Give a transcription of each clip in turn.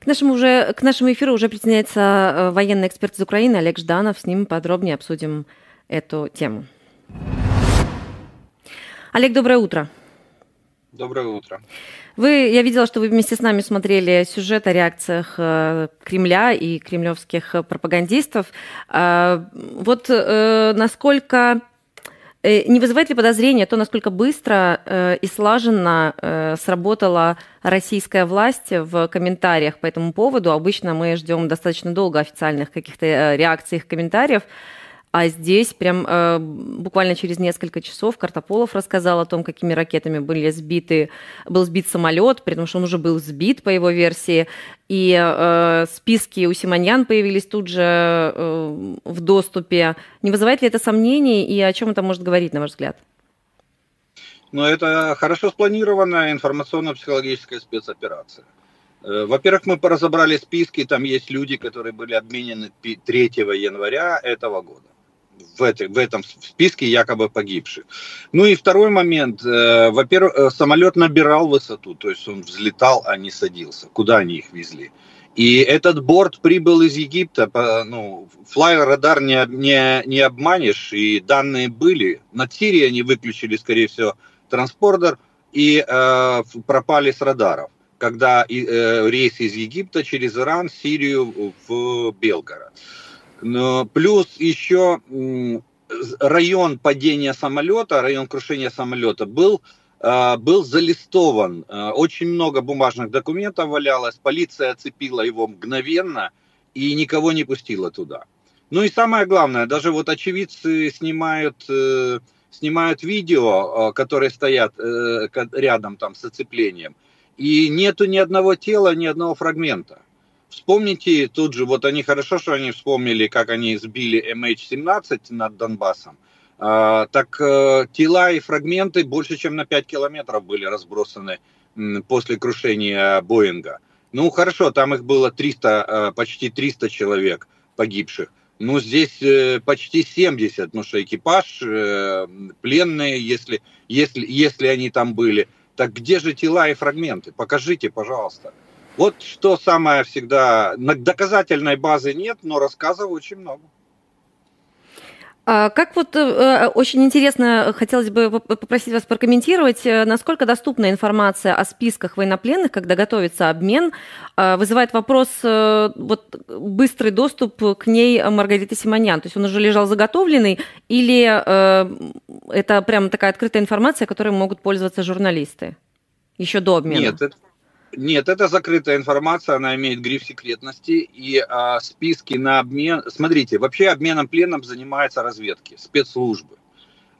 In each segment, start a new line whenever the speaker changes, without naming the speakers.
К нашему, уже, к нашему эфиру уже присоединяется э, военный эксперт из Украины Олег Жданов. С ним подробнее обсудим эту тему. Олег, доброе утро.
Доброе утро.
Вы, я видела, что вы вместе с нами смотрели сюжет о реакциях э, Кремля и кремлевских пропагандистов. А, вот э, насколько Э, не вызывает ли подозрения то, насколько быстро э, и слаженно э, сработала российская власть в комментариях по этому поводу? Обычно мы ждем достаточно долго официальных каких-то реакций, комментариев. А здесь прям э, буквально через несколько часов Картополов рассказал о том, какими ракетами были сбиты, был сбит самолет, при том, что он уже был сбит по его версии. И э, списки у Симоньян появились тут же э, в доступе. Не вызывает ли это сомнений и о чем это может говорить, на ваш взгляд?
Ну, это хорошо спланированная информационно-психологическая спецоперация. Э, во-первых, мы разобрали списки, там есть люди, которые были обменены 3 января этого года в, этой, в этом списке якобы погибших. Ну и второй момент. Э, во-первых, э, самолет набирал высоту, то есть он взлетал, а не садился. Куда они их везли? И этот борт прибыл из Египта, ну, флайер радар не, не, не обманешь, и данные были. Над Сирией они выключили, скорее всего, транспордер и э, пропали с радаров, когда э, рейс из Египта через Иран, Сирию в Белгород. Плюс еще район падения самолета, район крушения самолета был, а, был залистован. А, очень много бумажных документов валялось. Полиция оцепила его мгновенно и никого не пустила туда. Ну и самое главное, даже вот очевидцы снимают, э, снимают видео, а, которые стоят э, рядом там с оцеплением. И нету ни одного тела, ни одного фрагмента. Вспомните тут же, вот они хорошо, что они вспомнили, как они сбили MH17 над Донбассом. А, так а, тела и фрагменты больше, чем на 5 километров были разбросаны м, после крушения Боинга. Ну хорошо, там их было 300, а, почти 300 человек погибших. Ну, здесь э, почти 70, потому что экипаж, э, пленные, если, если, если они там были. Так где же тела и фрагменты? Покажите, пожалуйста. Вот что самое всегда, доказательной базы нет, но рассказов очень много.
А как вот э, очень интересно, хотелось бы попросить вас прокомментировать, э, насколько доступна информация о списках военнопленных, когда готовится обмен, а, вызывает вопрос э, вот быстрый доступ к ней Маргариты Симонян, то есть он уже лежал заготовленный, или это прям такая открытая информация, которой могут пользоваться журналисты еще до обмена?
Нет, это, нет, это закрытая информация, она имеет гриф секретности и а, списки на обмен. Смотрите, вообще обменом пленом занимаются разведки, спецслужбы.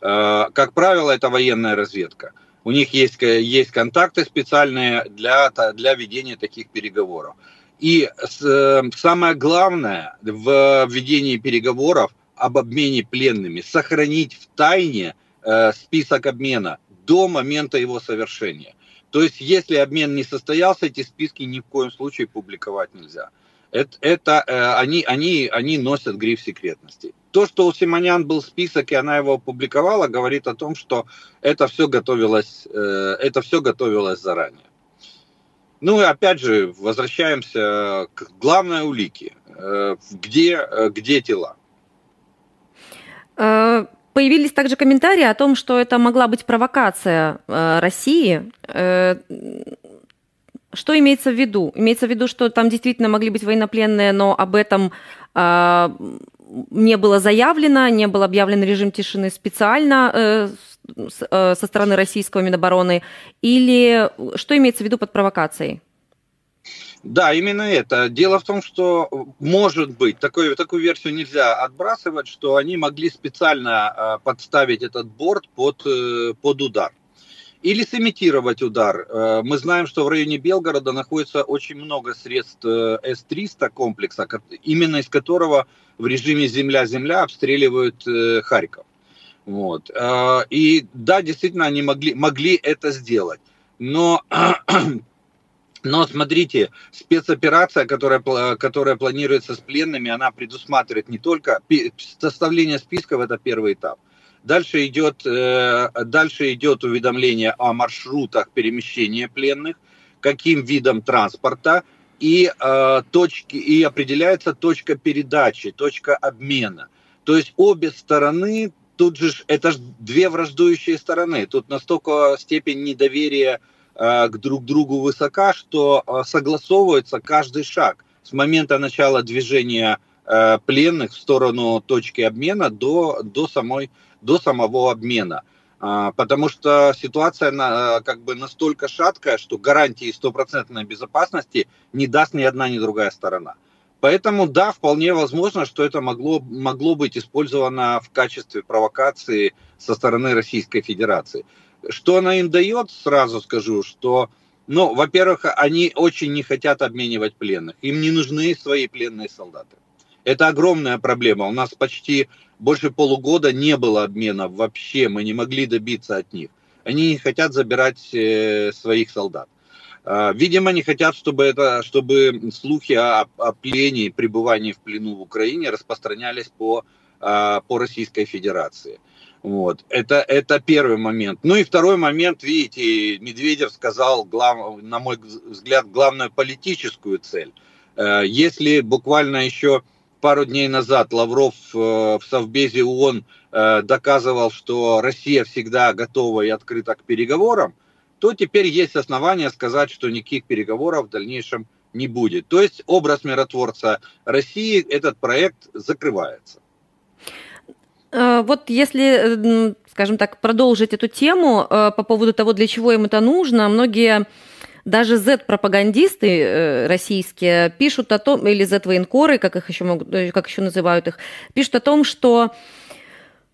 А, как правило, это военная разведка. У них есть, есть контакты специальные для, для ведения таких переговоров. И с, самое главное в ведении переговоров об обмене пленными сохранить в тайне э, список обмена до момента его совершения. То есть, если обмен не состоялся, эти списки ни в коем случае публиковать нельзя. Это, это э, они, они, они носят гриф секретности. То, что у Симонян был список, и она его опубликовала, говорит о том, что это все готовилось, э, это все готовилось заранее. Ну и опять же, возвращаемся к главной улике. Э, где, где тела?
Появились также комментарии о том, что это могла быть провокация э, России. Э, что имеется в виду? Имеется в виду, что там действительно могли быть военнопленные, но об этом э, не было заявлено, не был объявлен режим тишины специально э, с, э, со стороны российского Минобороны? Или что имеется в виду под провокацией?
Да, именно это. Дело в том, что может быть, такой, такую версию нельзя отбрасывать, что они могли специально э, подставить этот борт под, э, под удар. Или сымитировать удар. Э, мы знаем, что в районе Белгорода находится очень много средств С-300 комплекса, именно из которого в режиме земля-земля обстреливают Харьков. Вот. И да, действительно, они могли, могли это сделать. Но но смотрите, спецоперация, которая, которая планируется с пленными, она предусматривает не только составление списков, это первый этап. Дальше идет, э, дальше идет уведомление о маршрутах перемещения пленных, каким видом транспорта и, э, точки, и определяется точка передачи, точка обмена. То есть обе стороны, тут же это же две враждующие стороны, тут настолько степень недоверия к друг другу высока, что э, согласовывается каждый шаг с момента начала движения э, пленных в сторону точки обмена до, до, самой, до самого обмена. А, потому что ситуация на, как бы настолько шаткая, что гарантии стопроцентной безопасности не даст ни одна, ни другая сторона. Поэтому да, вполне возможно, что это могло, могло быть использовано в качестве провокации со стороны Российской Федерации. Что она им дает, сразу скажу, что, ну, во-первых, они очень не хотят обменивать пленных. Им не нужны свои пленные солдаты. Это огромная проблема. У нас почти больше полугода не было обменов вообще, мы не могли добиться от них. Они не хотят забирать э, своих солдат. А, видимо, не хотят, чтобы, это, чтобы слухи о, о плене пребывании в плену в Украине распространялись по, а, по Российской Федерации. Вот. Это, это первый момент. Ну и второй момент, видите, Медведев сказал, глав, на мой взгляд, главную политическую цель. Э, если буквально еще пару дней назад Лавров э, в Совбезе ООН э, доказывал, что Россия всегда готова и открыта к переговорам, то теперь есть основания сказать, что никаких переговоров в дальнейшем не будет. То есть образ миротворца России, этот проект закрывается.
Э, вот если, скажем так, продолжить эту тему по поводу того, для чего им это нужно, многие даже Z-пропагандисты э, российские пишут о том, или Z-военкоры, как их еще могут, э, как еще называют их, пишут о том, что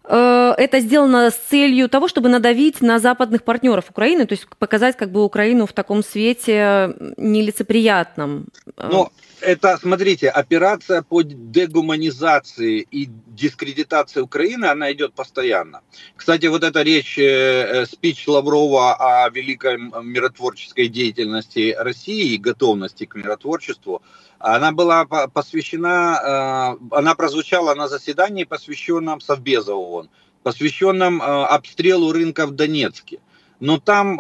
э, это сделано с целью того, чтобы надавить на западных партнеров Украины, то есть показать как бы Украину в таком свете нелицеприятном.
Но это, смотрите, операция по дегуманизации и дискредитации Украины, она идет постоянно. Кстати, вот эта речь, э, э, спич Лаврова о великой миротворческой деятельности России и готовности к миротворчеству, она была посвящена, э, она прозвучала на заседании, посвященном Совбеза ООН, посвященном обстрелу рынка в Донецке. Но там,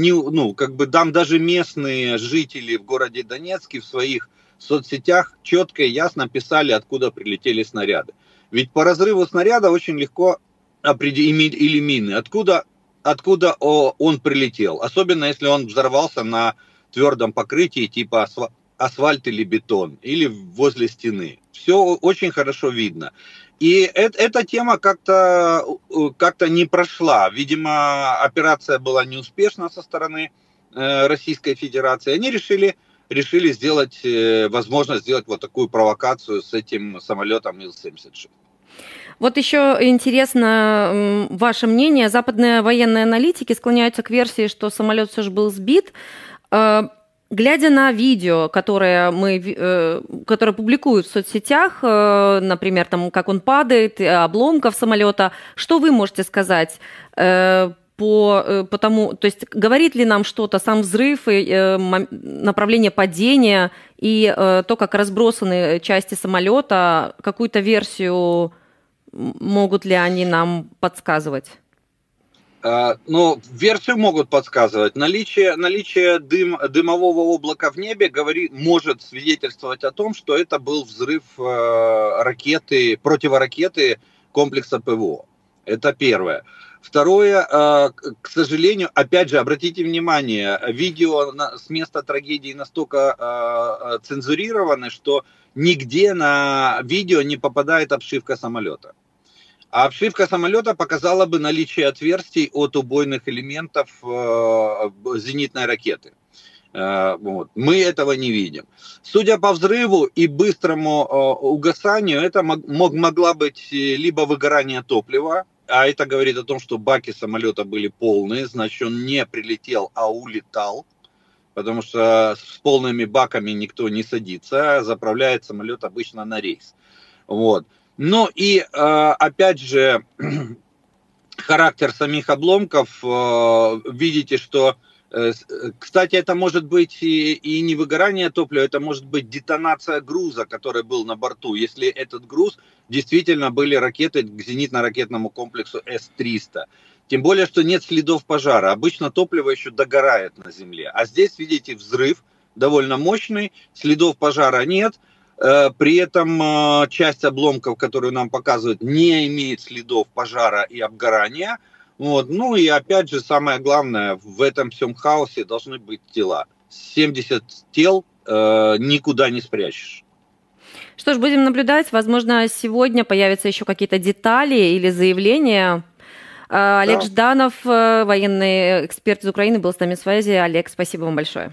не, ну, как бы там даже местные жители в городе Донецке в своих в соцсетях четко и ясно писали, откуда прилетели снаряды. Ведь по разрыву снаряда очень легко определить, или мины, откуда, откуда он прилетел. Особенно если он взорвался на твердом покрытии типа асфальт или бетон, или возле стены. Все очень хорошо видно. И это, эта тема как-то как не прошла. Видимо, операция была неуспешна со стороны э, Российской Федерации. Они решили решили сделать, э, возможно, сделать вот такую провокацию с этим самолетом Ил-76.
Вот еще интересно ваше мнение. Западные военные аналитики склоняются к версии, что самолет все же был сбит. Э, глядя на видео, которое, мы, э, которое публикуют в соцсетях, например, там, как он падает, обломков самолета, что вы можете сказать по, э, по тому, то есть говорит ли нам что-то сам взрыв и э, направление падения и э, то, как разбросаны части самолета, какую-то версию могут ли они нам подсказывать?
А, ну, версию могут подсказывать. Наличие, наличие дым, дымового облака в небе говорит, может свидетельствовать о том, что это был взрыв э, ракеты, противоракеты комплекса ПВО. Это первое. Второе, э, к сожалению, опять же, обратите внимание, видео с места трагедии настолько э, э, цензурированы, что нигде на видео не попадает обшивка самолета. А обшивка самолета показала бы наличие отверстий от убойных элементов зенитной ракеты. Вот. Мы этого не видим. Судя по взрыву и быстрому угасанию, это мог, могла быть либо выгорание топлива, а это говорит о том, что баки самолета были полные, значит, он не прилетел, а улетал, потому что с полными баками никто не садится, заправляет самолет обычно на рейс. Вот. Ну и э, опять же, характер самих обломков, э, видите, что кстати, это может быть и, и не выгорание топлива, это может быть детонация груза, который был на борту. Если этот груз действительно были ракеты к зенитно-ракетному комплексу С-300. Тем более, что нет следов пожара. Обычно топливо еще догорает на земле. А здесь, видите, взрыв, довольно мощный, следов пожара нет, э, при этом э, часть обломков, которую нам показывают, не имеет следов пожара и обгорания. Вот. Ну и опять же, самое главное, в этом всем хаосе должны быть тела. 70 тел э, никуда не спрячешь.
Что ж, будем наблюдать. Возможно, сегодня появятся еще какие-то детали или заявления. Э, Олег да. Жданов, э, военный эксперт из Украины, был с нами в связи. Олег, спасибо вам большое.